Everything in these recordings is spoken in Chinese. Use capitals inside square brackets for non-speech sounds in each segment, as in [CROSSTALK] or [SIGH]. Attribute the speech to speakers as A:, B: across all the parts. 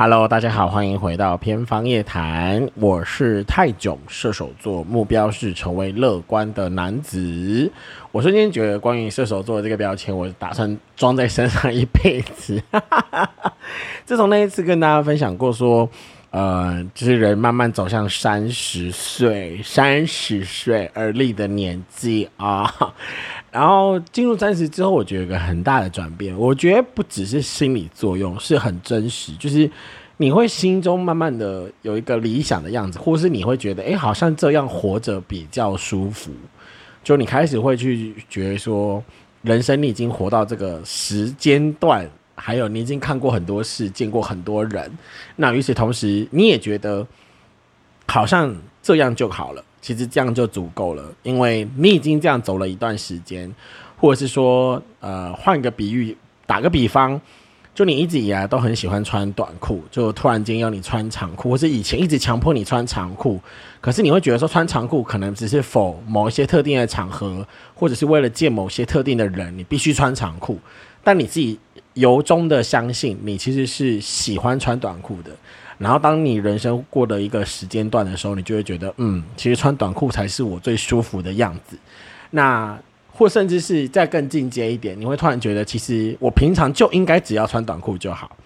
A: Hello，大家好，欢迎回到偏方夜谈。我是泰囧，射手座，目标是成为乐观的男子。我瞬间觉得，关于射手座的这个标签，我打算装在身上一辈子。[LAUGHS] 自从那一次跟大家分享过，说，呃，就是人慢慢走向三十岁、三十岁而立的年纪啊。[LAUGHS] 然后进入三十之后，我觉得有个很大的转变。我觉得不只是心理作用，是很真实，就是你会心中慢慢的有一个理想的样子，或是你会觉得，哎，好像这样活着比较舒服。就你开始会去觉得说，人生你已经活到这个时间段，还有你已经看过很多事，见过很多人。那与此同时，你也觉得好像这样就好了。其实这样就足够了，因为你已经这样走了一段时间，或者是说，呃，换个比喻，打个比方，就你一直以来都很喜欢穿短裤，就突然间要你穿长裤，或是以前一直强迫你穿长裤，可是你会觉得说穿长裤可能只是否某一些特定的场合，或者是为了见某些特定的人，你必须穿长裤，但你自己由衷的相信，你其实是喜欢穿短裤的。然后，当你人生过的一个时间段的时候，你就会觉得，嗯，其实穿短裤才是我最舒服的样子。那或甚至是再更进阶一点，你会突然觉得，其实我平常就应该只要穿短裤就好，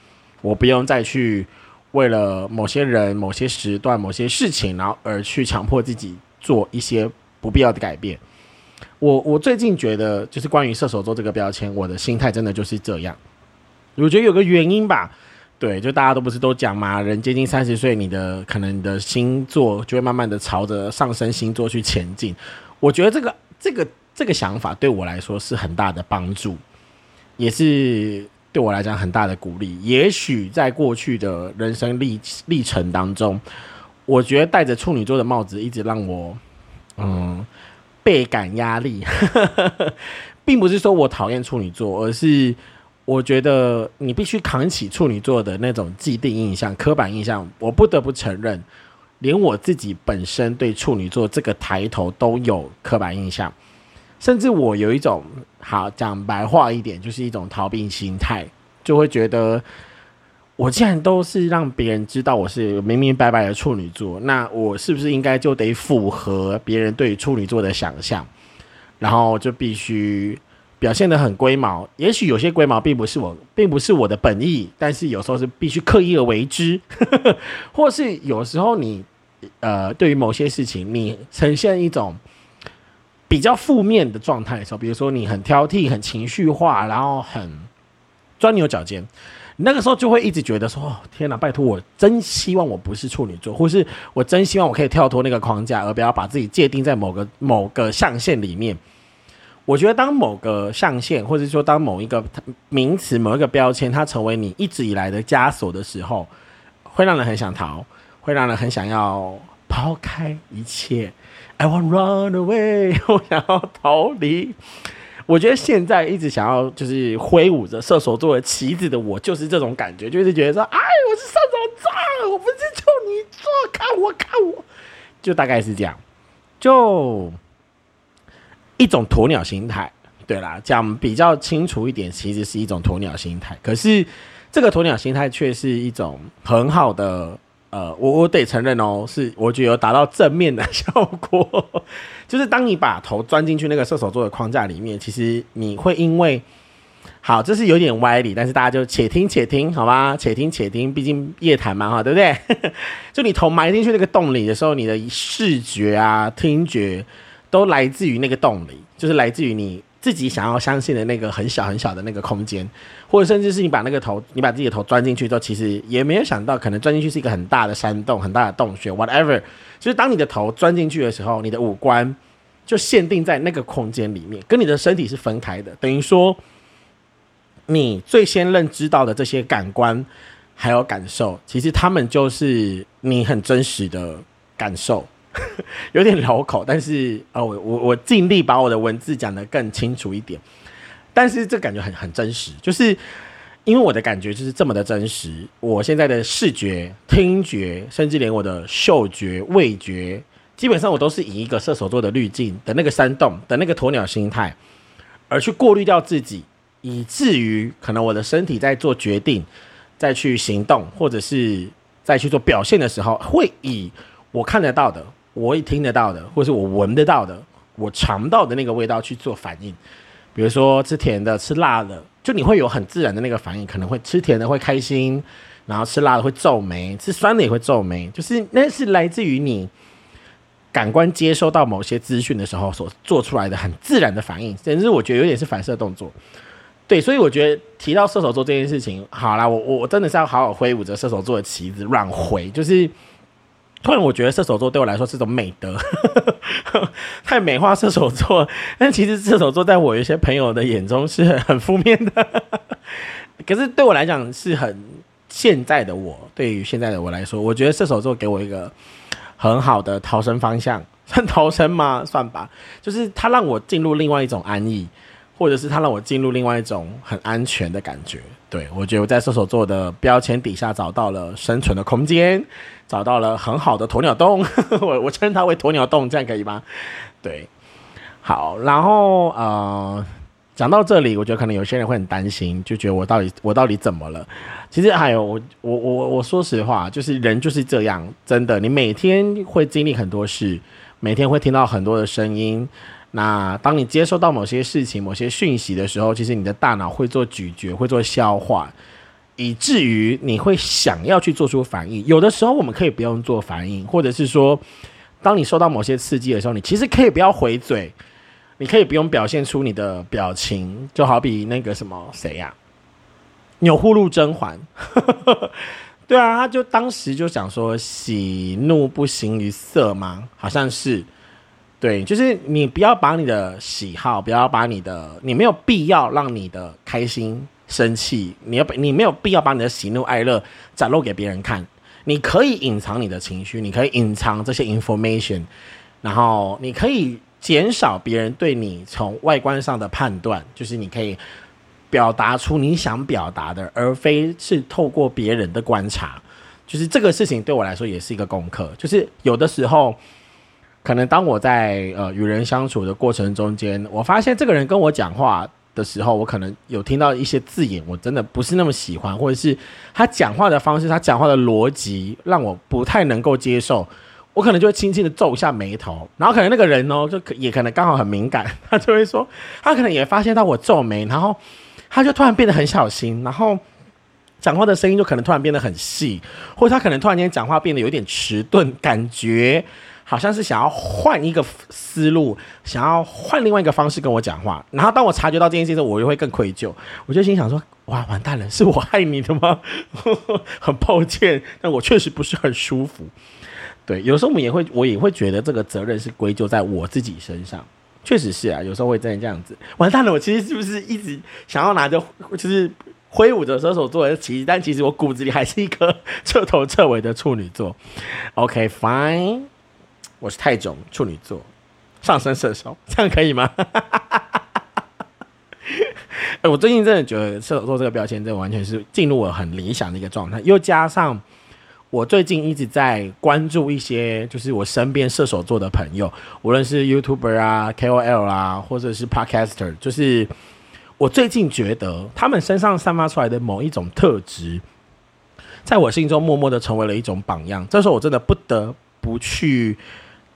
A: 我不用再去为了某些人、某些时段、某些事情，然后而去强迫自己做一些不必要的改变。我我最近觉得，就是关于射手座这个标签，我的心态真的就是这样。我觉得有个原因吧。对，就大家都不是都讲嘛，人接近三十岁，你的可能你的星座就会慢慢的朝着上升星座去前进。我觉得这个这个这个想法对我来说是很大的帮助，也是对我来讲很大的鼓励。也许在过去的人生历历程当中，我觉得戴着处女座的帽子一直让我嗯倍感压力，[LAUGHS] 并不是说我讨厌处女座，而是。我觉得你必须扛起处女座的那种既定印象、刻板印象。我不得不承认，连我自己本身对处女座这个抬头都有刻板印象，甚至我有一种好讲白话一点，就是一种逃避心态，就会觉得我既然都是让别人知道我是明明白白的处女座，那我是不是应该就得符合别人对处女座的想象，然后就必须。表现的很龟毛，也许有些龟毛并不是我，并不是我的本意，但是有时候是必须刻意而为之，[LAUGHS] 或是有时候你，呃，对于某些事情，你呈现一种比较负面的状态的时候，比如说你很挑剔、很情绪化，然后很钻牛角尖，那个时候就会一直觉得说：“哦，天哪，拜托，我真希望我不是处女座，或是我真希望我可以跳脱那个框架，而不要把自己界定在某个某个象限里面。”我觉得，当某个象限，或者说当某一个名词、某一个标签，它成为你一直以来的枷锁的时候，会让人很想逃，会让人很想要抛开一切。I want run away，[LAUGHS] 我想要逃离。我觉得现在一直想要就是挥舞着射手座的旗子的我，就是这种感觉，就是觉得说，哎，我是射手座，我不是处女座，看我，看我，就大概是这样，就。一种鸵鸟心态，对啦，讲比较清楚一点，其实是一种鸵鸟心态。可是这个鸵鸟心态却是一种很好的，呃，我我得承认哦，是我觉得有达到正面的 [LAUGHS] 效果。就是当你把头钻进去那个射手座的框架里面，其实你会因为好，这是有点歪理，但是大家就且听且听，好吗？且听且听，毕竟夜谈嘛，哈，对不对？[LAUGHS] 就你头埋进去那个洞里的时候，你的视觉啊、听觉。都来自于那个洞里，就是来自于你自己想要相信的那个很小很小的那个空间，或者甚至是你把那个头，你把自己的头钻进去之后，其实也没有想到，可能钻进去是一个很大的山洞、很大的洞穴，whatever。就是当你的头钻进去的时候，你的五官就限定在那个空间里面，跟你的身体是分开的，等于说你最先认知到的这些感官还有感受，其实他们就是你很真实的感受。[LAUGHS] 有点绕口，但是哦，我我我尽力把我的文字讲得更清楚一点。但是这感觉很很真实，就是因为我的感觉就是这么的真实。我现在的视觉、听觉，甚至连我的嗅觉、味觉，基本上我都是以一个射手座的滤镜的那个山洞的那个鸵鸟心态，而去过滤掉自己，以至于可能我的身体在做决定。再去行动，或者是再去做表现的时候，会以我看得到的、我听得到的，或是我闻得到的、我尝到的那个味道去做反应。比如说吃甜的、吃辣的，就你会有很自然的那个反应，可能会吃甜的会开心，然后吃辣的会皱眉，吃酸的也会皱眉，就是那是来自于你感官接收到某些资讯的时候所做出来的很自然的反应，甚至我觉得有点是反射动作。对，所以我觉得提到射手座这件事情，好啦，我我我真的是要好好挥舞着射手座的旗子，乱挥，就是。突然，我觉得射手座对我来说是种美德，[LAUGHS] 太美化射手座。但其实射手座在我一些朋友的眼中是很负面的，[LAUGHS] 可是对我来讲是很现在的我。对于现在的我来说，我觉得射手座给我一个很好的逃生方向，[LAUGHS] 算逃生吗？算吧，就是他让我进入另外一种安逸。或者是他让我进入另外一种很安全的感觉，对我觉得我在射手座的标签底下找到了生存的空间，找到了很好的鸵鸟洞，[LAUGHS] 我我称它为鸵鸟洞，这样可以吗？对，好，然后呃，讲到这里，我觉得可能有些人会很担心，就觉得我到底我到底怎么了？其实还有我我我我说实话，就是人就是这样，真的，你每天会经历很多事，每天会听到很多的声音。那当你接收到某些事情、某些讯息的时候，其实你的大脑会做咀嚼，会做消化，以至于你会想要去做出反应。有的时候我们可以不用做反应，或者是说，当你受到某些刺激的时候，你其实可以不要回嘴，你可以不用表现出你的表情。就好比那个什么谁呀，钮祜禄甄嬛，[LAUGHS] 对啊，他就当时就想说，喜怒不形于色吗？好像是。对，就是你不要把你的喜好，不要把你的，你没有必要让你的开心、生气，你要你没有必要把你的喜怒哀乐展露给别人看。你可以隐藏你的情绪，你可以隐藏这些 information，然后你可以减少别人对你从外观上的判断，就是你可以表达出你想表达的，而非是透过别人的观察。就是这个事情对我来说也是一个功课，就是有的时候。可能当我在呃与人相处的过程中间，我发现这个人跟我讲话的时候，我可能有听到一些字眼，我真的不是那么喜欢，或者是他讲话的方式，他讲话的逻辑让我不太能够接受，我可能就会轻轻的皱一下眉头，然后可能那个人哦，就也可能刚好很敏感，他就会说，他可能也发现到我皱眉，然后他就突然变得很小心，然后讲话的声音就可能突然变得很细，或者他可能突然间讲话变得有点迟钝，感觉。好像是想要换一个思路，想要换另外一个方式跟我讲话。然后当我察觉到这件事情，我就会更愧疚。我就心想说：“哇，完蛋了，是我害你的吗？” [LAUGHS] 很抱歉，但我确实不是很舒服。对，有时候我们也会，我也会觉得这个责任是归咎在我自己身上。确实是啊，有时候会真的这样子。完蛋了，我其实是不是一直想要拿着，就是挥舞着射手座的旗但其实我骨子里还是一颗彻头彻尾的处女座。OK，fine。我是泰囧，处女座，上升射手，[LAUGHS] 这样可以吗？[LAUGHS] 哎，我最近真的觉得射手座这个标签，这完全是进入我很理想的一个状态。又加上我最近一直在关注一些，就是我身边射手座的朋友，无论是 YouTuber 啊、KOL 啊，或者是 Podcaster，就是我最近觉得他们身上散发出来的某一种特质，在我心中默默的成为了一种榜样。这时候我真的不得不去。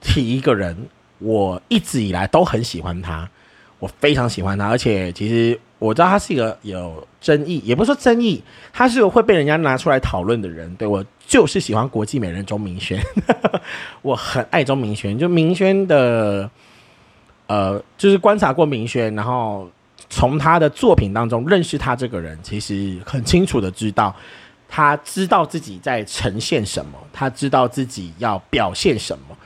A: 提一个人，我一直以来都很喜欢他，我非常喜欢他，而且其实我知道他是一个有争议，也不是说争议，他是会被人家拿出来讨论的人。对我就是喜欢国际美人钟明轩，[LAUGHS] 我很爱钟明轩，就明轩的，呃，就是观察过明轩，然后从他的作品当中认识他这个人，其实很清楚的知道，他知道自己在呈现什么，他知道自己要表现什么。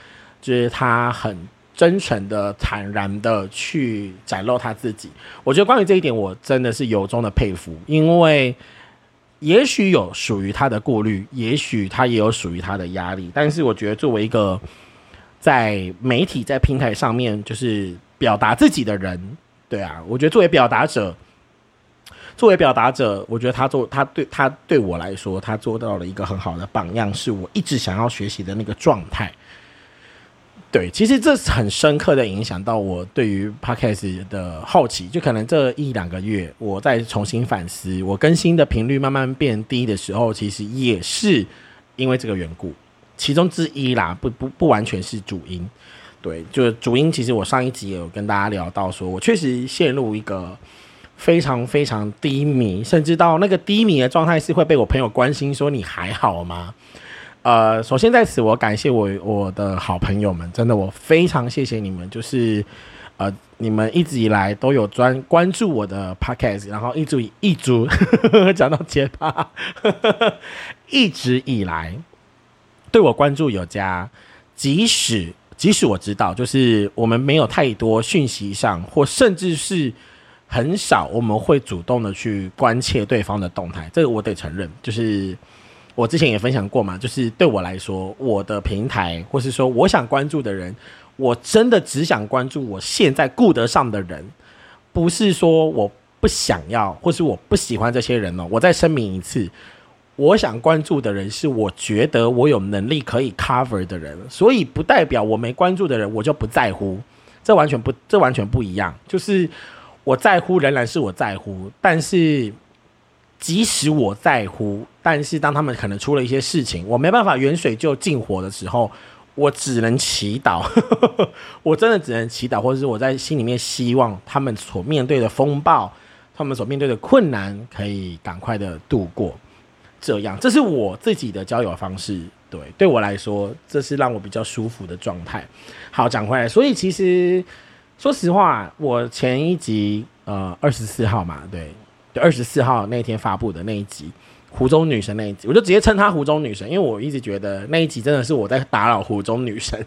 A: 就是他很真诚的、坦然的去展露他自己。我觉得关于这一点，我真的是由衷的佩服。因为也许有属于他的顾虑，也许他也有属于他的压力。但是我觉得，作为一个在媒体在平台上面就是表达自己的人，对啊，我觉得作为表达者，作为表达者，我觉得他做他对他对我来说，他做到了一个很好的榜样，是我一直想要学习的那个状态。对，其实这是很深刻的影响到我对于 podcast 的好奇，就可能这一两个月，我在重新反思，我更新的频率慢慢变低的时候，其实也是因为这个缘故，其中之一啦，不不不完全是主因。对，就是主因，其实我上一集也有跟大家聊到，说我确实陷入一个非常非常低迷，甚至到那个低迷的状态是会被我朋友关心说你还好吗？呃，首先在此我感谢我我的好朋友们，真的我非常谢谢你们，就是呃你们一直以来都有专关注我的 podcast，然后一直一直讲到结巴，[LAUGHS] 一直以来对我关注有加，即使即使我知道，就是我们没有太多讯息上，或甚至是很少我们会主动的去关切对方的动态，这个我得承认，就是。我之前也分享过嘛，就是对我来说，我的平台或是说我想关注的人，我真的只想关注我现在顾得上的人，不是说我不想要或是我不喜欢这些人哦。我再声明一次，我想关注的人是我觉得我有能力可以 cover 的人，所以不代表我没关注的人我就不在乎，这完全不，这完全不一样。就是我在乎仍然是我在乎，但是。即使我在乎，但是当他们可能出了一些事情，我没办法远水救近火的时候，我只能祈祷。[LAUGHS] 我真的只能祈祷，或者是我在心里面希望他们所面对的风暴，他们所面对的困难可以赶快的度过。这样，这是我自己的交友方式。对，对我来说，这是让我比较舒服的状态。好，讲回来，所以其实说实话，我前一集呃二十四号嘛，对。就二十四号那天发布的那一集，湖中女神那一集，我就直接称她湖中女神，因为我一直觉得那一集真的是我在打扰湖中女神。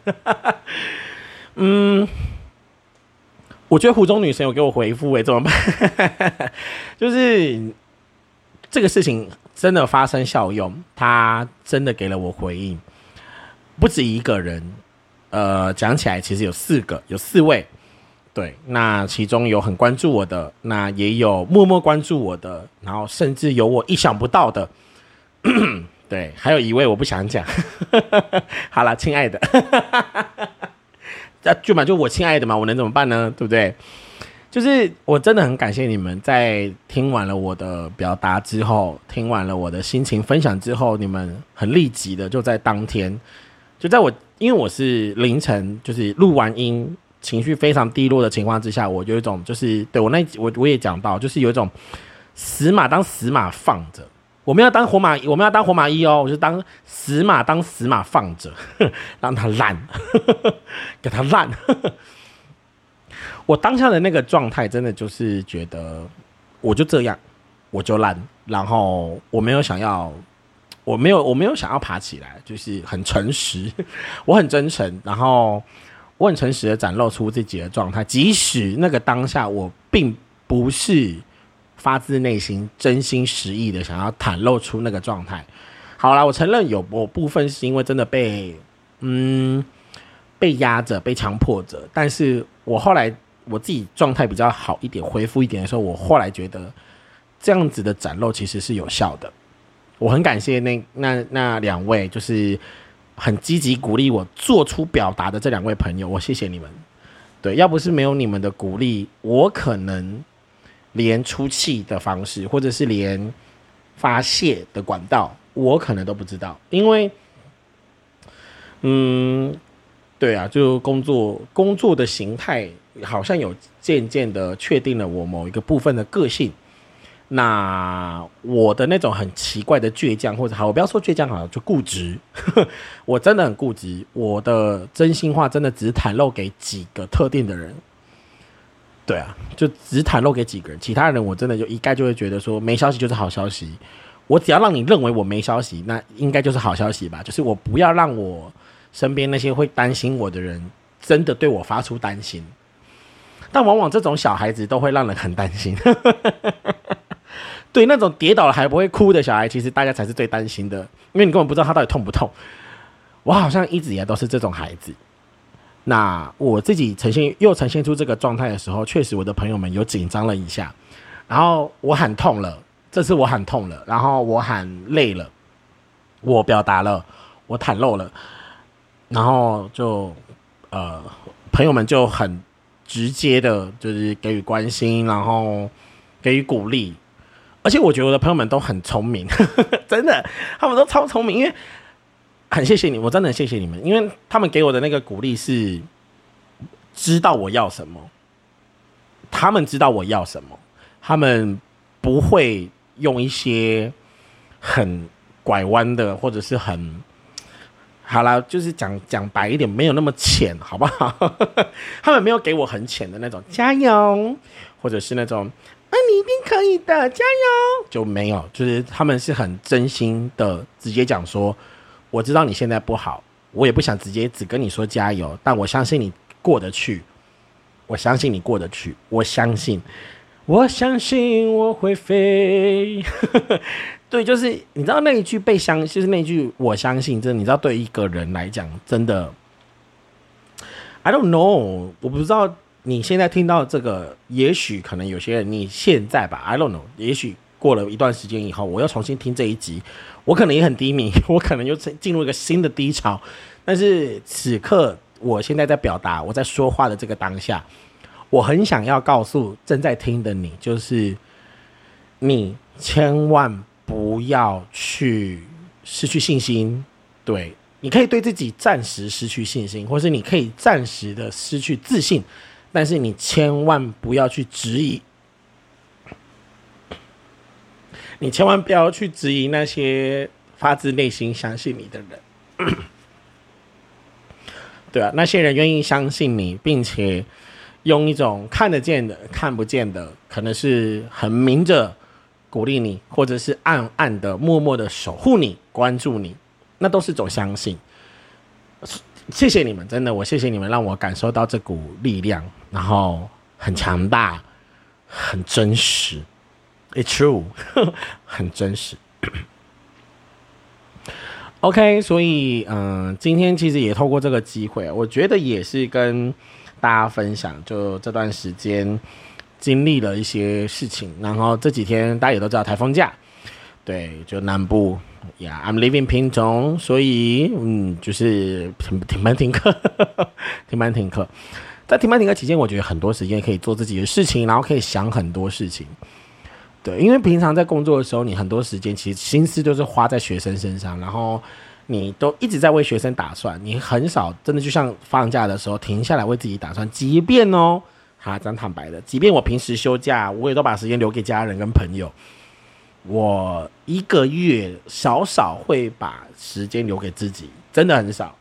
A: [LAUGHS] 嗯，我觉得湖中女神有给我回复，哎，怎么办？[LAUGHS] 就是这个事情真的发生效用，她真的给了我回应，不止一个人，呃，讲起来其实有四个，有四位。对，那其中有很关注我的，那也有默默关注我的，然后甚至有我意想不到的，[CLEARS THROAT] 对，还有一位我不想讲。[LAUGHS] 好了，亲爱的，那 [LAUGHS] 就嘛就我亲爱的嘛，我能怎么办呢？对不对？就是我真的很感谢你们，在听完了我的表达之后，听完了我的心情分享之后，你们很立即的就在当天，就在我因为我是凌晨就是录完音。情绪非常低落的情况之下，我有一种就是对我那我我也讲到，就是有一种死马当死马放着，我们要当活马，我们要当活马医哦，我就当死马当死马放着，[LAUGHS] 让它烂，给它烂。我当下的那个状态，真的就是觉得我就这样，我就烂，然后我没有想要，我没有我没有想要爬起来，就是很诚实，[LAUGHS] 我很真诚，然后。我很诚实的展露出自己的状态，即使那个当下我并不是发自内心、真心实意的想要袒露出那个状态。好了，我承认有我部分是因为真的被嗯被压着、被强迫着，但是我后来我自己状态比较好一点、恢复一点的时候，我后来觉得这样子的展露其实是有效的。我很感谢那那那两位，就是。很积极鼓励我做出表达的这两位朋友，我谢谢你们。对，要不是没有你们的鼓励，我可能连出气的方式，或者是连发泄的管道，我可能都不知道。因为，嗯，对啊，就工作工作的形态，好像有渐渐的确定了我某一个部分的个性。那我的那种很奇怪的倔强，或者好，我不要说倔强好了，就固执。[LAUGHS] 我真的很固执，我的真心话真的只袒露给几个特定的人。对啊，就只袒露给几个人，其他人我真的就一概就会觉得说没消息就是好消息。我只要让你认为我没消息，那应该就是好消息吧。就是我不要让我身边那些会担心我的人真的对我发出担心。但往往这种小孩子都会让人很担心。[LAUGHS] 对那种跌倒了还不会哭的小孩，其实大家才是最担心的，因为你根本不知道他到底痛不痛。我好像一直以来都是这种孩子。那我自己呈现又呈现出这个状态的时候，确实我的朋友们有紧张了一下。然后我喊痛了，这次我喊痛了，然后我喊累了，我表达了，我袒露了，然后就呃，朋友们就很直接的，就是给予关心，然后给予鼓励。而且我觉得我的朋友们都很聪明，[LAUGHS] 真的，他们都超聪明。因为很谢谢你，我真的很谢谢你们，因为他们给我的那个鼓励是知道我要什么，他们知道我要什么，他们不会用一些很拐弯的，或者是很好了，就是讲讲白一点，没有那么浅，好不好？[LAUGHS] 他们没有给我很浅的那种加油，或者是那种。那你一定可以的，加油！就没有，就是他们是很真心的，直接讲说，我知道你现在不好，我也不想直接只跟你说加油，但我相信你过得去，我相信你过得去，我相信，我相信我会飞。[LAUGHS] 对，就是你知道那一句被相，就是那一句我相信，真的，你知道对一个人来讲，真的，I don't know，我不知道。你现在听到这个，也许可能有些人，你现在吧，I don't know，也许过了一段时间以后，我要重新听这一集，我可能也很低迷，[LAUGHS] 我可能又进入一个新的低潮。但是此刻，我现在在表达，我在说话的这个当下，我很想要告诉正在听的你，就是你千万不要去失去信心。对，你可以对自己暂时失去信心，或是你可以暂时的失去自信。但是你千万不要去质疑，你千万不要去质疑那些发自内心相信你的人，[CLEARS THROAT] 对啊，那些人愿意相信你，并且用一种看得见的、看不见的，可能是很明着鼓励你，或者是暗暗的、默默的守护你、关注你，那都是种相信。谢谢你们，真的，我谢谢你们，让我感受到这股力量，然后很强大，很真实，It's true，[LAUGHS] 很真实。OK，所以嗯，今天其实也透过这个机会，我觉得也是跟大家分享，就这段时间经历了一些事情，然后这几天大家也都知道台风假，对，就南部。呀，I'm living 品种，所以嗯，就是停停班停课，[LAUGHS] 停班停课。在停班停课期间，我觉得很多时间可以做自己的事情，然后可以想很多事情。对，因为平常在工作的时候，你很多时间其实心思都是花在学生身上，然后你都一直在为学生打算，你很少真的就像放假的时候停下来为自己打算。即便哦，哈，讲坦白的，即便我平时休假，我也都把时间留给家人跟朋友。我一个月少少会把时间留给自己，真的很少，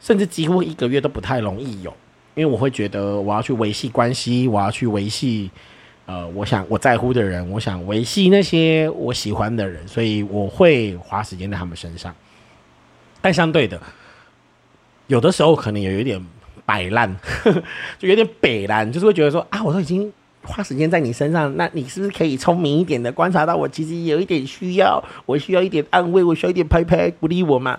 A: 甚至几乎一个月都不太容易有，因为我会觉得我要去维系关系，我要去维系，呃，我想我在乎的人，我想维系那些我喜欢的人，所以我会花时间在他们身上。但相对的，有的时候可能也有一点摆烂，就 [LAUGHS] 有点北烂，就是会觉得说啊，我都已经。花时间在你身上，那你是不是可以聪明一点的观察到我其实有一点需要，我需要一点安慰，我需要一点拍拍鼓励我嘛？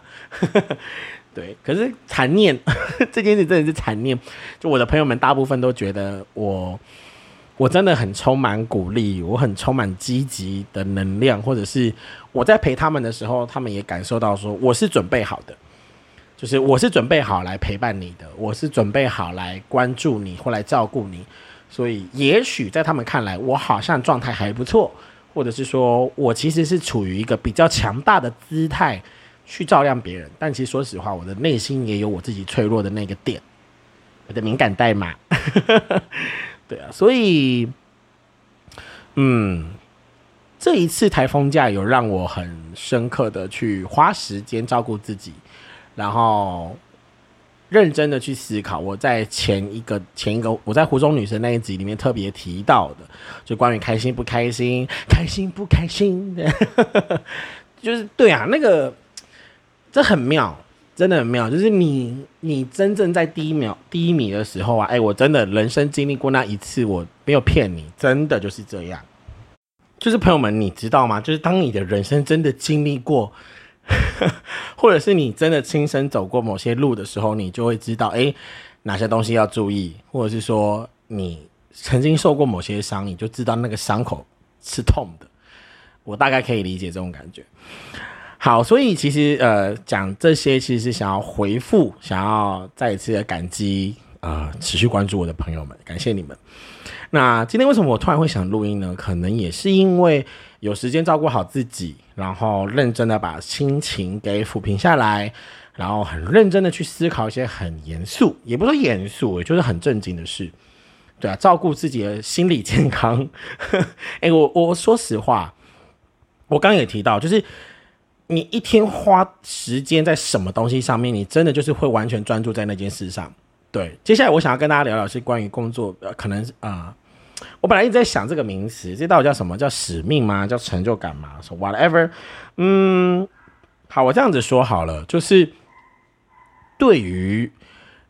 A: [LAUGHS] 对，可是残念 [LAUGHS] 这件事真的是残念。就我的朋友们大部分都觉得我，我真的很充满鼓励，我很充满积极的能量，或者是我在陪他们的时候，他们也感受到说我是准备好的，就是我是准备好来陪伴你的，我是准备好来关注你或来照顾你。所以，也许在他们看来，我好像状态还不错，或者是说我其实是处于一个比较强大的姿态去照亮别人。但其实说实话，我的内心也有我自己脆弱的那个点，我的敏感代码。[LAUGHS] 对啊，所以，嗯，这一次台风假有让我很深刻的去花时间照顾自己，然后。认真的去思考，我在前一个前一个我在湖中女神那一集里面特别提到的，就关于开心不开心，[LAUGHS] 开心不开心的，[LAUGHS] 就是对啊，那个这很妙，真的很妙，就是你你真正在低秒低迷的时候啊，哎，我真的人生经历过那一次，我没有骗你，真的就是这样，就是朋友们，你知道吗？就是当你的人生真的经历过。[LAUGHS] 或者是你真的亲身走过某些路的时候，你就会知道，哎，哪些东西要注意，或者是说你曾经受过某些伤，你就知道那个伤口是痛的。我大概可以理解这种感觉。好，所以其实呃讲这些，其实是想要回复，想要再一次的感激啊，持续关注我的朋友们，感谢你们。那今天为什么我突然会想录音呢？可能也是因为有时间照顾好自己，然后认真的把心情给抚平下来，然后很认真的去思考一些很严肃，也不说严肃，也就是很正经的事。对啊，照顾自己的心理健康。[LAUGHS] 哎，我我说实话，我刚也提到，就是。你一天花时间在什么东西上面，你真的就是会完全专注在那件事上。对，接下来我想要跟大家聊聊是关于工作，呃，可能啊，我本来一直在想这个名词，这到底叫什么？叫使命吗？叫成就感吗？说 whatever，嗯，好，我这样子说好了，就是对于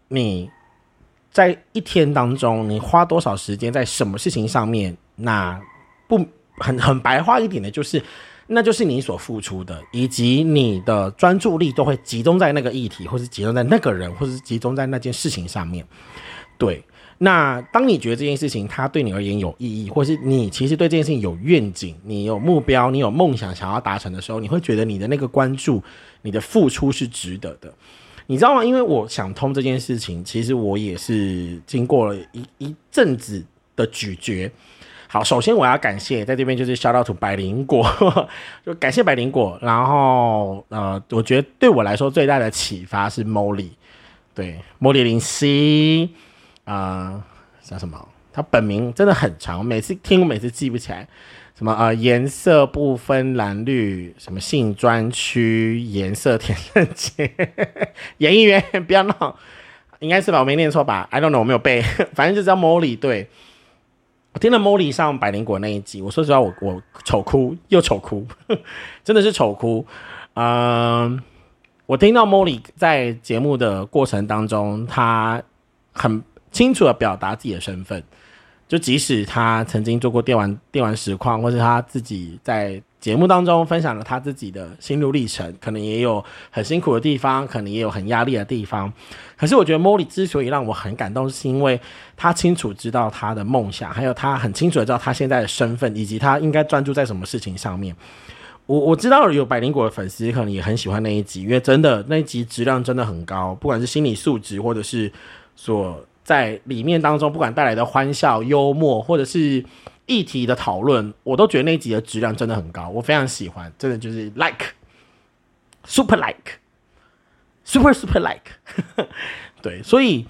A: 你在一天当中，你花多少时间在什么事情上面，那不很很白话一点的，就是。那就是你所付出的，以及你的专注力都会集中在那个议题，或是集中在那个人，或是集中在那件事情上面。对，那当你觉得这件事情它对你而言有意义，或是你其实对这件事情有愿景，你有目标，你有梦想想要达成的时候，你会觉得你的那个关注，你的付出是值得的。你知道吗？因为我想通这件事情，其实我也是经过了一一阵子的咀嚼。好，首先我要感谢在这边就是 shout out to 百灵果，[LAUGHS] 就感谢百灵果。然后呃，我觉得对我来说最大的启发是 Molly，对，Molly 林夕啊，叫什么？他本名真的很长，每次听我每次记不起来。什么呃，颜色不分蓝绿，什么性专区，颜色填色节，[LAUGHS] 演艺员不要闹，应该是吧？我没念错吧？I don't know，我没有背，[LAUGHS] 反正就叫 Molly，对。我听了 Molly 上百灵果那一集，我说实话，我我丑哭又丑哭，[LAUGHS] 真的是丑哭。嗯，我听到 Molly 在节目的过程当中，他很清楚的表达自己的身份，就即使他曾经做过电玩电玩实况，或是他自己在。节目当中分享了他自己的心路历程，可能也有很辛苦的地方，可能也有很压力的地方。可是我觉得莫莉之所以让我很感动，是因为他清楚知道他的梦想，还有他很清楚的知道他现在的身份，以及他应该专注在什么事情上面。我我知道有百灵果的粉丝可能也很喜欢那一集，因为真的那一集质量真的很高，不管是心理素质，或者是所在里面当中，不管带来的欢笑、幽默，或者是。议题的讨论，我都觉得那集的质量真的很高，我非常喜欢，真的就是 like super like super super like，[LAUGHS] 对，所以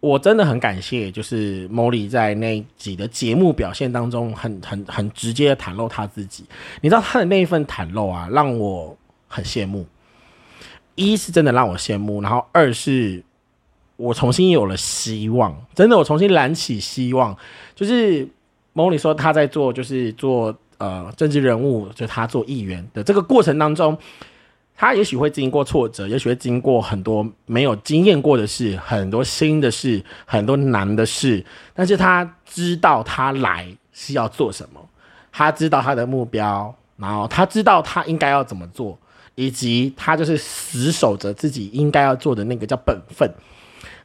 A: 我真的很感谢，就是 Molly 在那集的节目表现当中，很很很直接的袒露他自己。你知道他的那一份袒露啊，让我很羡慕。一是真的让我羡慕，然后二是我重新有了希望，真的我重新燃起希望，就是。梦里说他在做，就是做呃政治人物，就他做议员的这个过程当中，他也许会经过挫折，也许会经过很多没有经验过的事，很多新的事，很多难的事。但是他知道他来是要做什么，他知道他的目标，然后他知道他应该要怎么做，以及他就是死守着自己应该要做的那个叫本分。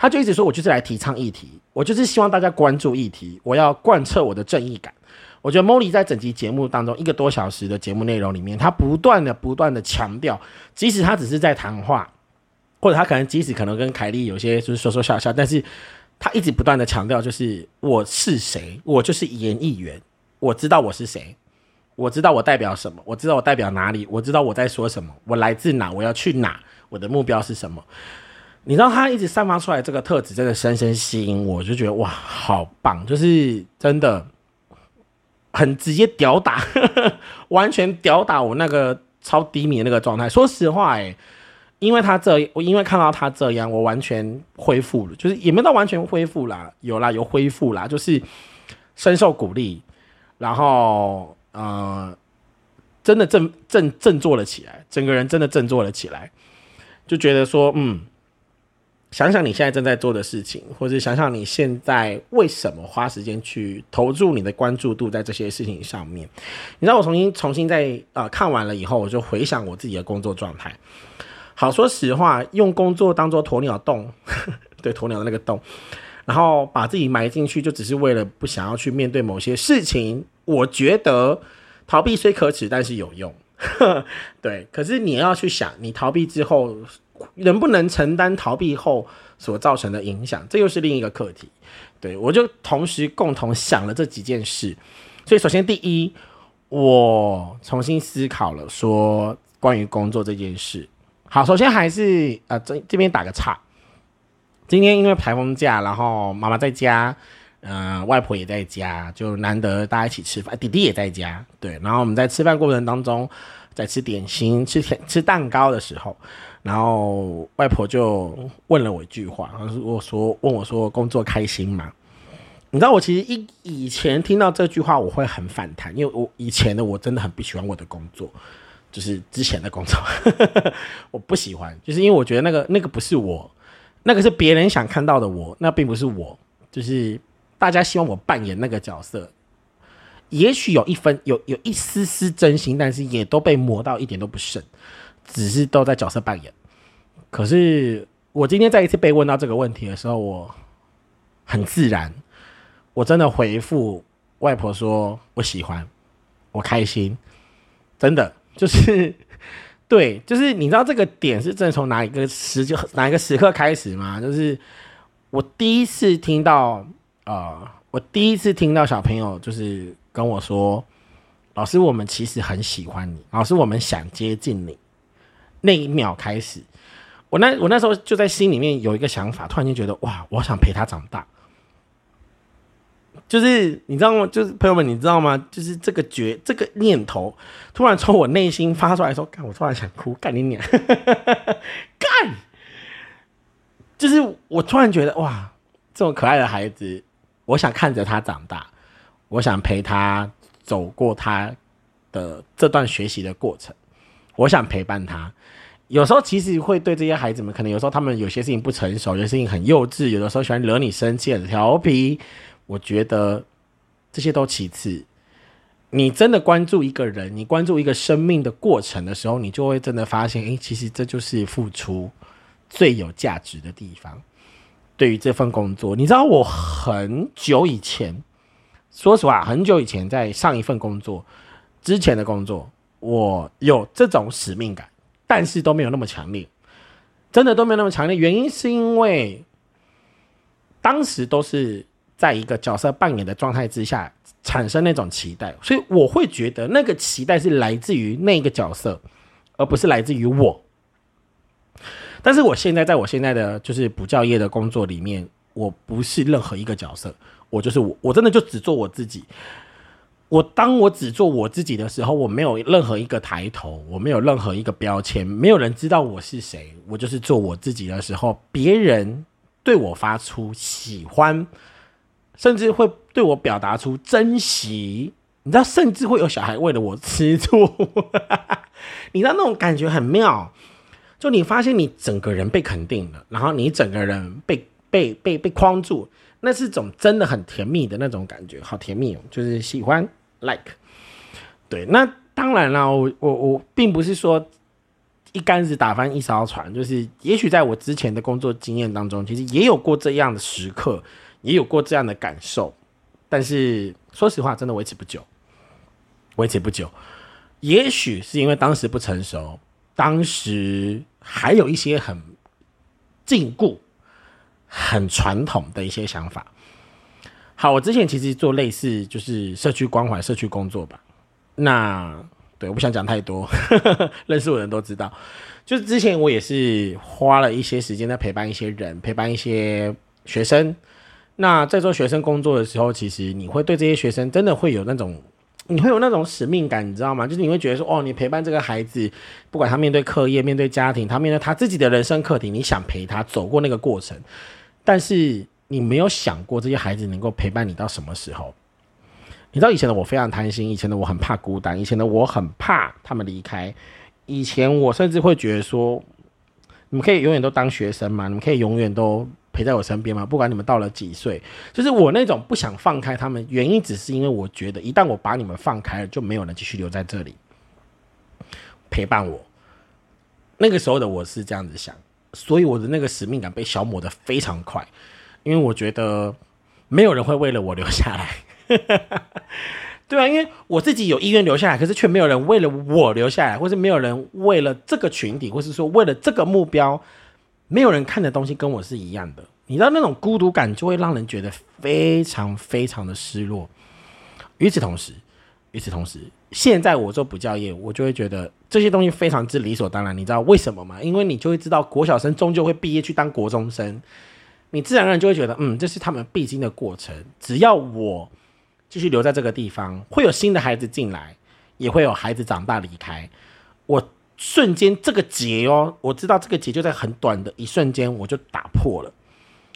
A: 他就一直说，我就是来提倡议题，我就是希望大家关注议题，我要贯彻我的正义感。我觉得 Molly 在整集节目当中一个多小时的节目内容里面，他不断的、不断的强调，即使他只是在谈话，或者他可能即使可能跟凯莉有些就是说说笑笑，但是他一直不断的强调，就是我是谁，我就是演艺员，我知道我是谁，我知道我代表什么，我知道我代表哪里，我知道我在说什么，我来自哪，我要去哪，我的目标是什么。你知道他一直散发出来这个特质，真的深深吸引我，就觉得哇，好棒！就是真的很直接屌打，[LAUGHS] 完全屌打我那个超低迷的那个状态。说实话，哎，因为他这，我因为看到他这样，我完全恢复了，就是也没到完全恢复啦，有啦，有恢复啦，就是深受鼓励，然后呃，真的振振振作了起来，整个人真的振作了起来，就觉得说，嗯。想想你现在正在做的事情，或者想想你现在为什么花时间去投注你的关注度在这些事情上面。你知道我重新重新在呃看完了以后，我就回想我自己的工作状态。好，说实话，用工作当做鸵鸟洞，[LAUGHS] 对鸵鸟的那个洞，然后把自己埋进去，就只是为了不想要去面对某些事情。我觉得逃避虽可耻，但是有用。[LAUGHS] 对，可是你要去想，你逃避之后能不能承担逃避后所造成的影响，这又是另一个课题。对我就同时共同想了这几件事，所以首先第一，我重新思考了说关于工作这件事。好，首先还是呃这这边打个岔，今天因为台风假，然后妈妈在家。嗯，外婆也在家，就难得大家一起吃饭。弟弟也在家，对。然后我们在吃饭过程当中，在吃点心、吃甜、吃蛋糕的时候，然后外婆就问了我一句话，然后我说：“问我说工作开心吗？”你知道，我其实一以前听到这句话，我会很反弹，因为我以前的我真的很不喜欢我的工作，就是之前的工作，[LAUGHS] 我不喜欢，就是因为我觉得那个那个不是我，那个是别人想看到的我，那并不是我，就是。大家希望我扮演那个角色，也许有一分有有一丝丝真心，但是也都被磨到一点都不剩，只是都在角色扮演。可是我今天再一次被问到这个问题的时候，我很自然，我真的回复外婆说：“我喜欢，我开心，真的就是对，就是你知道这个点是真的从哪一个时就哪一个时刻开始吗？就是我第一次听到。”啊！我第一次听到小朋友就是跟我说：“老师，我们其实很喜欢你，老师，我们想接近你。”那一秒开始，我那我那时候就在心里面有一个想法，突然间觉得哇，我想陪他长大。就是你知道吗？就是朋友们，你知道吗？就是这个觉这个念头突然从我内心发出来说：“干！”我突然想哭，干你娘！[LAUGHS] 干！就是我突然觉得哇，这种可爱的孩子。我想看着他长大，我想陪他走过他的这段学习的过程，我想陪伴他。有时候其实会对这些孩子们，可能有时候他们有些事情不成熟，有些事情很幼稚，有的时候喜欢惹你生气、很调皮。我觉得这些都其次。你真的关注一个人，你关注一个生命的过程的时候，你就会真的发现，诶，其实这就是付出最有价值的地方。对于这份工作，你知道我很久以前，说实话，很久以前在上一份工作之前的工作，我有这种使命感，但是都没有那么强烈，真的都没有那么强烈。原因是因为当时都是在一个角色扮演的状态之下产生那种期待，所以我会觉得那个期待是来自于那个角色，而不是来自于我。但是我现在在我现在的就是补教业的工作里面，我不是任何一个角色，我就是我，我真的就只做我自己。我当我只做我自己的时候，我没有任何一个抬头，我没有任何一个标签，没有人知道我是谁。我就是做我自己的时候，别人对我发出喜欢，甚至会对我表达出珍惜。你知道，甚至会有小孩为了我吃醋，[LAUGHS] 你知道那种感觉很妙。就你发现你整个人被肯定了，然后你整个人被被被被框住，那是种真的很甜蜜的那种感觉，好甜蜜哦，就是喜欢 like。对，那当然了，我我我并不是说一竿子打翻一艘船，就是也许在我之前的工作经验当中，其实也有过这样的时刻，也有过这样的感受，但是说实话，真的维持不久，维持不久。也许是因为当时不成熟，当时。还有一些很禁锢、很传统的一些想法。好，我之前其实做类似就是社区关怀、社区工作吧。那对，我不想讲太多，[LAUGHS] 认识我的人都知道。就是之前我也是花了一些时间在陪伴一些人，陪伴一些学生。那在做学生工作的时候，其实你会对这些学生真的会有那种。你会有那种使命感，你知道吗？就是你会觉得说，哦，你陪伴这个孩子，不管他面对课业、面对家庭，他面对他自己的人生课题，你想陪他走过那个过程，但是你没有想过这些孩子能够陪伴你到什么时候？你知道以前的我非常贪心，以前的我很怕孤单，以前的我很怕他们离开，以前我甚至会觉得说，你们可以永远都当学生吗？你们可以永远都？陪在我身边吗？不管你们到了几岁，就是我那种不想放开他们，原因只是因为我觉得一旦我把你们放开了，就没有人继续留在这里陪伴我。那个时候的我是这样子想，所以我的那个使命感被消磨的非常快，因为我觉得没有人会为了我留下来。[LAUGHS] 对啊，因为我自己有意愿留下来，可是却没有人为了我留下来，或是没有人为了这个群体，或是说为了这个目标，没有人看的东西跟我是一样的。你知道那种孤独感就会让人觉得非常非常的失落。与此同时，与此同时，现在我做补教业，我就会觉得这些东西非常之理所当然。你知道为什么吗？因为你就会知道国小生终究会毕业去当国中生，你自然而然就会觉得，嗯，这是他们必经的过程。只要我继续留在这个地方，会有新的孩子进来，也会有孩子长大离开。我瞬间这个结哦，我知道这个结就在很短的一瞬间我就打破了。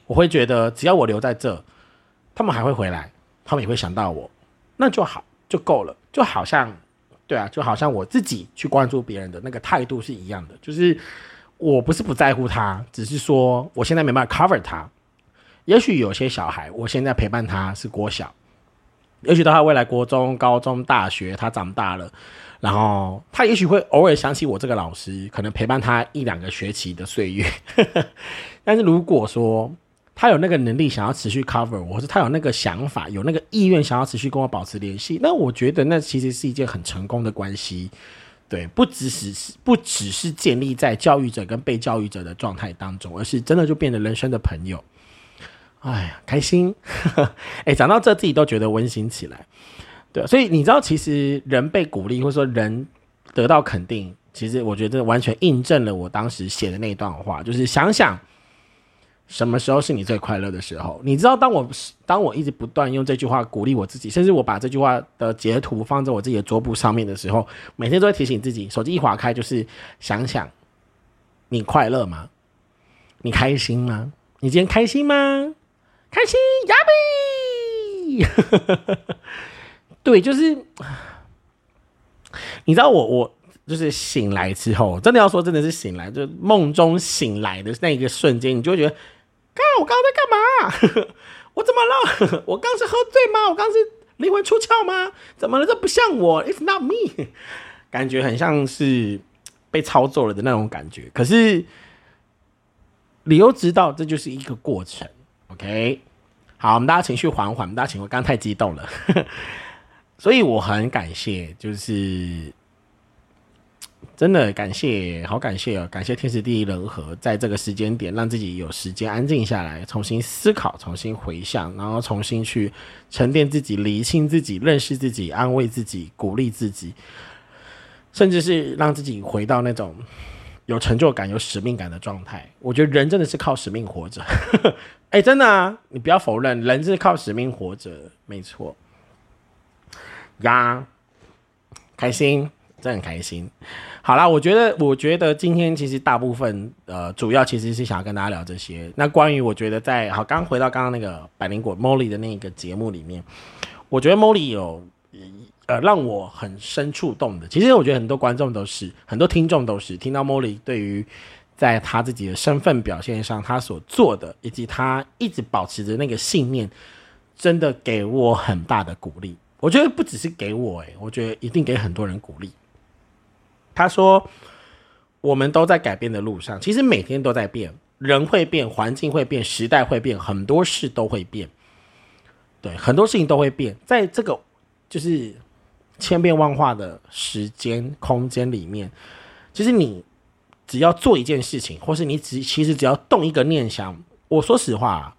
A: 我会觉得，只要我留在这，他们还会回来，他们也会想到我，那就好，就够了。就好像，对啊，就好像我自己去关注别人的那个态度是一样的。就是我不是不在乎他，只是说我现在没办法 cover 他。也许有些小孩，我现在陪伴他是国小，也许到他未来国中、高中、大学，他长大了，然后他也许会偶尔想起我这个老师，可能陪伴他一两个学期的岁月。[LAUGHS] 但是如果说，他有那个能力想要持续 cover 我，或者他有那个想法、有那个意愿想要持续跟我保持联系，那我觉得那其实是一件很成功的关系。对，不只是不只是建立在教育者跟被教育者的状态当中，而是真的就变得人生的朋友。哎呀，开心！[LAUGHS] 哎，讲到这自己都觉得温馨起来。对，所以你知道，其实人被鼓励，或者说人得到肯定，其实我觉得完全印证了我当时写的那段话，就是想想。什么时候是你最快乐的时候？你知道，当我当我一直不断用这句话鼓励我自己，甚至我把这句话的截图放在我自己的桌布上面的时候，每天都会提醒自己，手机一划开就是想想，你快乐吗？你开心吗？你今天开心吗？开心呀比，[LAUGHS] 对，就是你知道我我就是醒来之后，真的要说真的是醒来，就梦中醒来的那一个瞬间，你就会觉得。看我刚刚在干嘛？[LAUGHS] 我怎么了？[LAUGHS] 我刚是喝醉吗？我刚是灵魂出窍吗？怎么了？这不像我，It's not me。[LAUGHS] 感觉很像是被操作了的那种感觉。可是你又知道，这就是一个过程。OK，好，我们大家情绪缓缓，大家情绪刚太激动了，所以我很感谢，就是。真的感谢，好感谢哦！感谢天时地利人和，在这个时间点让自己有时间安静下来，重新思考，重新回想，然后重新去沉淀自己、理清自己、认识自己、安慰自己、鼓励自己，甚至是让自己回到那种有成就感、有使命感的状态。我觉得人真的是靠使命活着。[LAUGHS] 哎，真的啊！你不要否认，人是靠使命活着，没错。呀，开心。真很开心。好啦，我觉得，我觉得今天其实大部分，呃，主要其实是想要跟大家聊这些。那关于我觉得在好，刚回到刚刚那个百灵果 Molly 的那个节目里面，我觉得 Molly 有呃让我很深触动的。其实我觉得很多观众都是，很多听众都是听到 Molly 对于在他自己的身份表现上，他所做的，以及他一直保持着那个信念，真的给我很大的鼓励。我觉得不只是给我，诶，我觉得一定给很多人鼓励。他说：“我们都在改变的路上，其实每天都在变，人会变，环境会变，时代会变，很多事都会变。对，很多事情都会变，在这个就是千变万化的时间空间里面，其实你只要做一件事情，或是你只其实只要动一个念想，我说实话，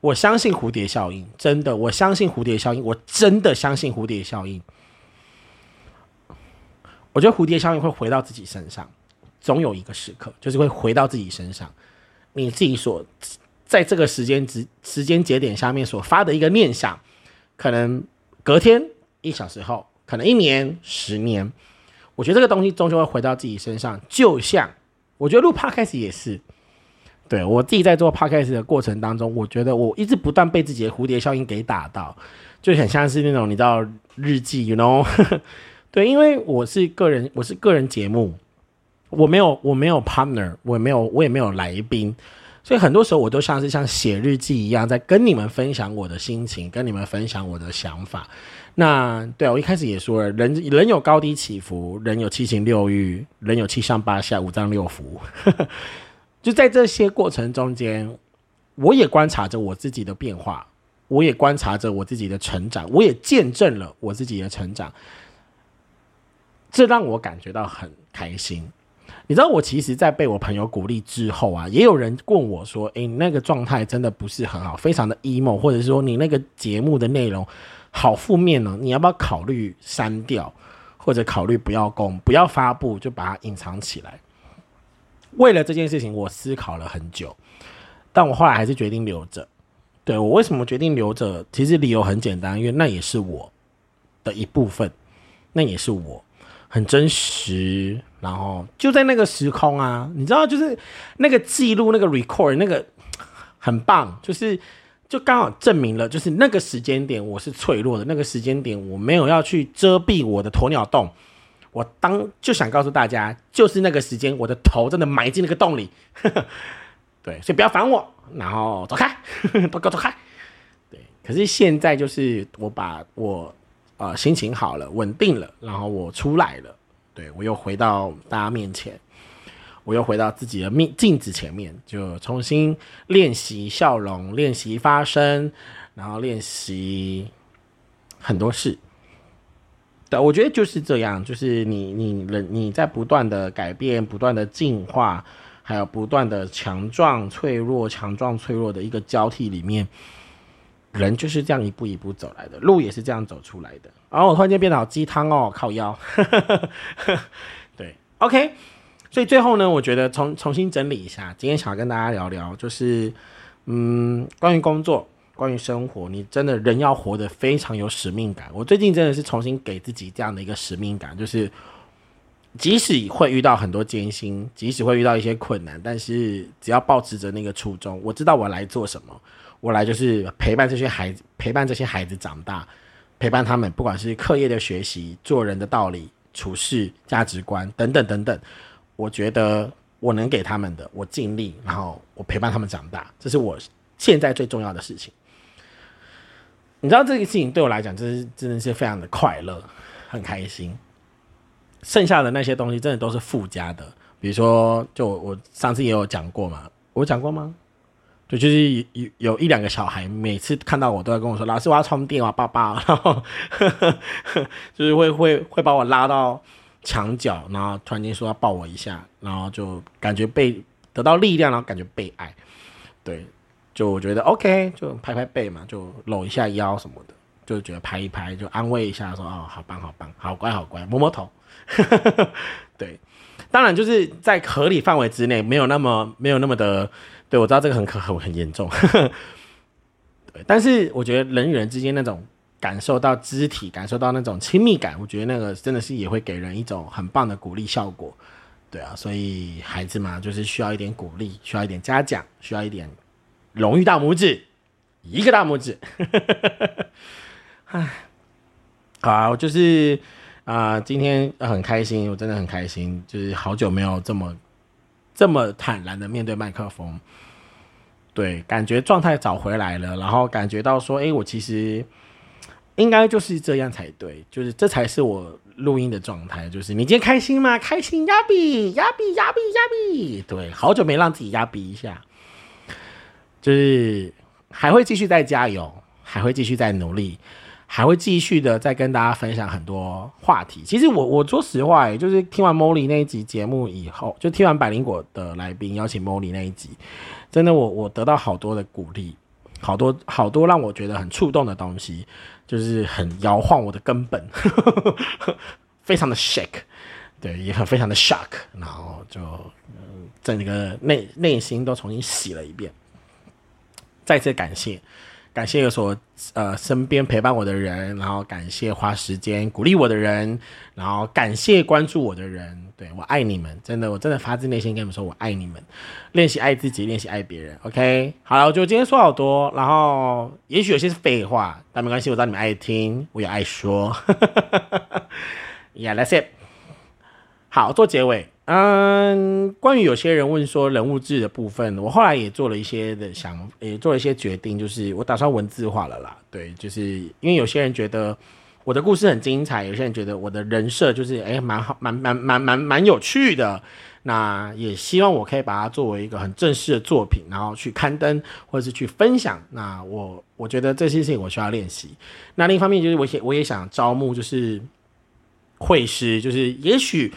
A: 我相信蝴蝶效应，真的，我相信蝴蝶效应，我真的相信蝴蝶效应。”我觉得蝴蝶效应会回到自己身上，总有一个时刻，就是会回到自己身上。你自己所在这个时间值时间节点下面所发的一个念想，可能隔天一小时后，可能一年、十年，我觉得这个东西终究会回到自己身上。就像我觉得录 podcast 也是，对我自己在做 podcast 的过程当中，我觉得我一直不断被自己的蝴蝶效应给打到，就很像是那种你知道日记，you know。对，因为我是个人，我是个人节目，我没有我没有 partner，我也没有我也没有来宾，所以很多时候我都像是像写日记一样，在跟你们分享我的心情，跟你们分享我的想法。那对我一开始也说了，人人有高低起伏，人有七情六欲，人有七上八下，五脏六腑。[LAUGHS] 就在这些过程中间，我也观察着我自己的变化。我也观察着我自己的成长，我也见证了我自己的成长，这让我感觉到很开心。你知道，我其实，在被我朋友鼓励之后啊，也有人问我说：“诶，你那个状态真的不是很好，非常的 emo，或者说你那个节目的内容好负面呢？你要不要考虑删掉，或者考虑不要公，不要发布，就把它隐藏起来？”为了这件事情，我思考了很久，但我后来还是决定留着。对我为什么决定留着？其实理由很简单，因为那也是我的一部分，那也是我。很真实，然后就在那个时空啊，你知道，就是那个记录、那个 record、那个很棒，就是就刚好证明了，就是那个时间点我是脆弱的，那个时间点我没有要去遮蔽我的鸵鸟洞，我当就想告诉大家，就是那个时间，我的头真的埋进那个洞里，[LAUGHS] 对，所以不要烦我，然后走开，[LAUGHS] 都给我走开，对，可是现在就是我把我。呃，心情好了，稳定了，然后我出来了，对我又回到大家面前，我又回到自己的面镜子前面，就重新练习笑容，练习发声，然后练习很多事。对，我觉得就是这样，就是你你人你在不断的改变，不断的进化，还有不断的强壮、脆弱、强壮、脆弱的一个交替里面。人就是这样一步一步走来的，路也是这样走出来的。然后我突然间变得好鸡汤哦，靠腰。[LAUGHS] 对，OK。所以最后呢，我觉得重重新整理一下，今天想要跟大家聊聊，就是嗯，关于工作，关于生活，你真的人要活得非常有使命感。我最近真的是重新给自己这样的一个使命感，就是即使会遇到很多艰辛，即使会遇到一些困难，但是只要保持着那个初衷，我知道我来做什么。我来就是陪伴这些孩子，陪伴这些孩子长大，陪伴他们，不管是课业的学习、做人的道理、处事价值观等等等等。我觉得我能给他们的，我尽力，然后我陪伴他们长大，这是我现在最重要的事情。你知道这个事情对我来讲，真是真的是非常的快乐，很开心。剩下的那些东西，真的都是附加的。比如说，就我上次也有讲过嘛，我讲过吗？对，就是有有一两个小孩，每次看到我都要跟我说：“老师，我要充电啊，爸爸。[LAUGHS] ”然后就是会会会把我拉到墙角，然后突然间说要抱我一下，然后就感觉被得到力量，然后感觉被爱。对，就我觉得 OK，就拍拍背嘛，就搂一下腰什么的，就觉得拍一拍，就安慰一下，说：“哦，好棒，好棒，好乖，好乖，摸摸头。[LAUGHS] ”对，当然就是在合理范围之内，没有那么没有那么的。对，我知道这个很可很很严重，对，但是我觉得人与人之间那种感受到肢体，感受到那种亲密感，我觉得那个真的是也会给人一种很棒的鼓励效果，对啊，所以孩子嘛，就是需要一点鼓励，需要一点嘉奖，需要一点荣誉大拇指，一个大拇指，[LAUGHS] 唉，好啊，我就是啊，今天很开心，我真的很开心，就是好久没有这么。这么坦然的面对麦克风，对，感觉状态找回来了，然后感觉到说，哎，我其实应该就是这样才对，就是这才是我录音的状态，就是你今天开心吗？开心，压比，压比，压比，压比，对，好久没让自己压比一下，就是还会继续再加油，还会继续再努力。还会继续的再跟大家分享很多话题。其实我我说实话，就是听完 Molly 那一集节目以后，就听完百灵果的来宾邀请 Molly 那一集，真的我我得到好多的鼓励，好多好多让我觉得很触动的东西，就是很摇晃我的根本，[LAUGHS] 非常的 shake，对，也很非常的 shock，然后就整个内内心都重新洗了一遍，再次感谢。感谢有所呃身边陪伴我的人，然后感谢花时间鼓励我的人，然后感谢关注我的人，对我爱你们，真的，我真的发自内心跟你们说，我爱你们。练习爱自己，练习爱别人。OK，好了，我就今天说好多，然后也许有些是废话，但没关系，我知道你们爱听，我也爱说。[LAUGHS] Yeah，that's it。好，做结尾。嗯，关于有些人问说人物志的部分，我后来也做了一些的想，也做了一些决定，就是我打算文字化了啦。对，就是因为有些人觉得我的故事很精彩，有些人觉得我的人设就是哎蛮好，蛮蛮蛮蛮蛮有趣的。那也希望我可以把它作为一个很正式的作品，然后去刊登或者是去分享。那我我觉得这些事情我需要练习。那另一方面就是我也我也想招募，就是会师，就是也许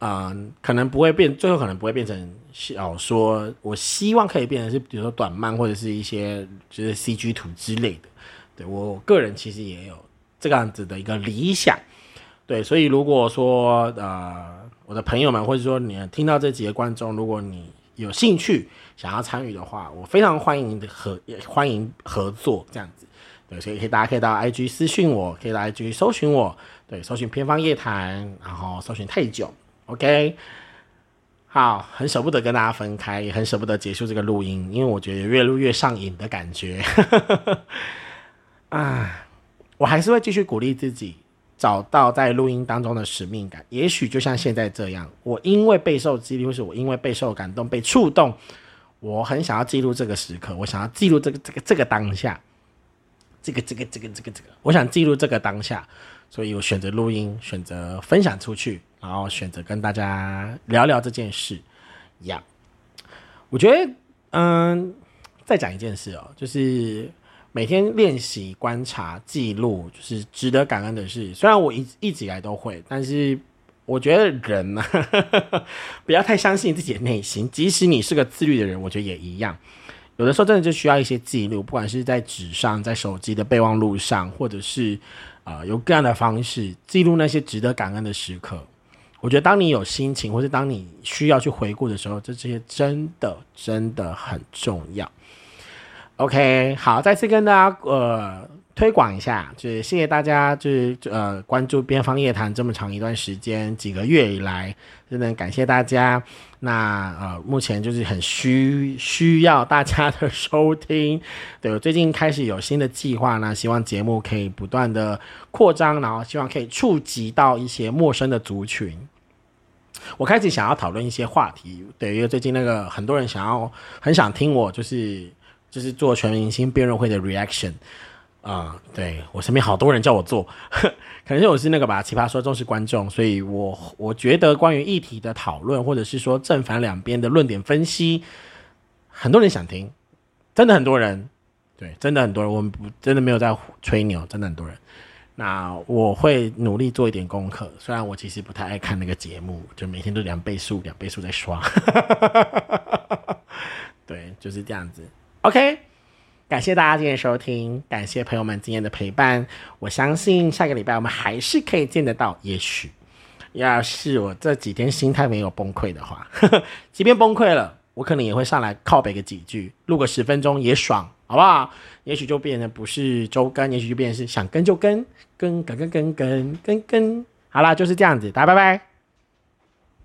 A: 嗯可能不会变，最后可能不会变成小说。我希望可以变成是比如说短漫或者是一些就是 CG 图之类的。对我个人其实也有这个样子的一个理想。对，所以如果说呃。我的朋友们，或者说你听到这几个观众，如果你有兴趣想要参与的话，我非常欢迎合也欢迎合作这样子。对，所以可以大家可以到 IG 私讯我，可以到 IG 搜寻我，对，搜寻偏方夜谈，然后搜寻太久，OK。好，很舍不得跟大家分开，也很舍不得结束这个录音，因为我觉得越录越上瘾的感觉。[LAUGHS] 啊，我还是会继续鼓励自己。找到在录音当中的使命感，也许就像现在这样，我因为备受激励，或是我因为备受感动、被触动，我很想要记录这个时刻，我想要记录这个、这个、这个当下，这个、这个、这个、这个、这个，我想记录这个当下，所以我选择录音，选择分享出去，然后选择跟大家聊聊这件事。呀，我觉得，嗯，再讲一件事哦，就是。每天练习观察记录，就是值得感恩的事。虽然我一一直以来都会，但是我觉得人呢，[LAUGHS] 不要太相信自己的内心。即使你是个自律的人，我觉得也一样。有的时候真的就需要一些记录，不管是在纸上、在手机的备忘录上，或者是啊，有各样的方式记录那些值得感恩的时刻。我觉得当你有心情，或是当你需要去回顾的时候，这这些真的真的很重要。OK，好，再次跟大家呃推广一下，就是谢谢大家，就是呃关注边方夜谈这么长一段时间，几个月以来，真的感谢大家。那呃目前就是很需需要大家的收听，对我最近开始有新的计划呢，希望节目可以不断的扩张，然后希望可以触及到一些陌生的族群。我开始想要讨论一些话题，对，因为最近那个很多人想要很想听我就是。就是做全明星辩论会的 reaction 啊，对我身边好多人叫我做，[LAUGHS] 可能是我是那个吧，奇葩说忠实观众，所以我我觉得关于议题的讨论，或者是说正反两边的论点分析，很多人想听，真的很多人，对，真的很多人，我们不真的没有在吹牛，真的很多人。那我会努力做一点功课，虽然我其实不太爱看那个节目，就每天都两倍速、两倍速在刷，[LAUGHS] 对，就是这样子。OK，感谢大家今天收听，感谢朋友们今天的陪伴。我相信下个礼拜我们还是可以见得到。也许，要是我这几天心态没有崩溃的话，呵 [LAUGHS] 呵即便崩溃了，我可能也会上来靠背个几句，录个十分钟也爽，好不好？也许就变得不是周更，也许就变成是想跟就跟，跟跟跟跟跟跟跟。好啦，就是这样子，大家拜拜。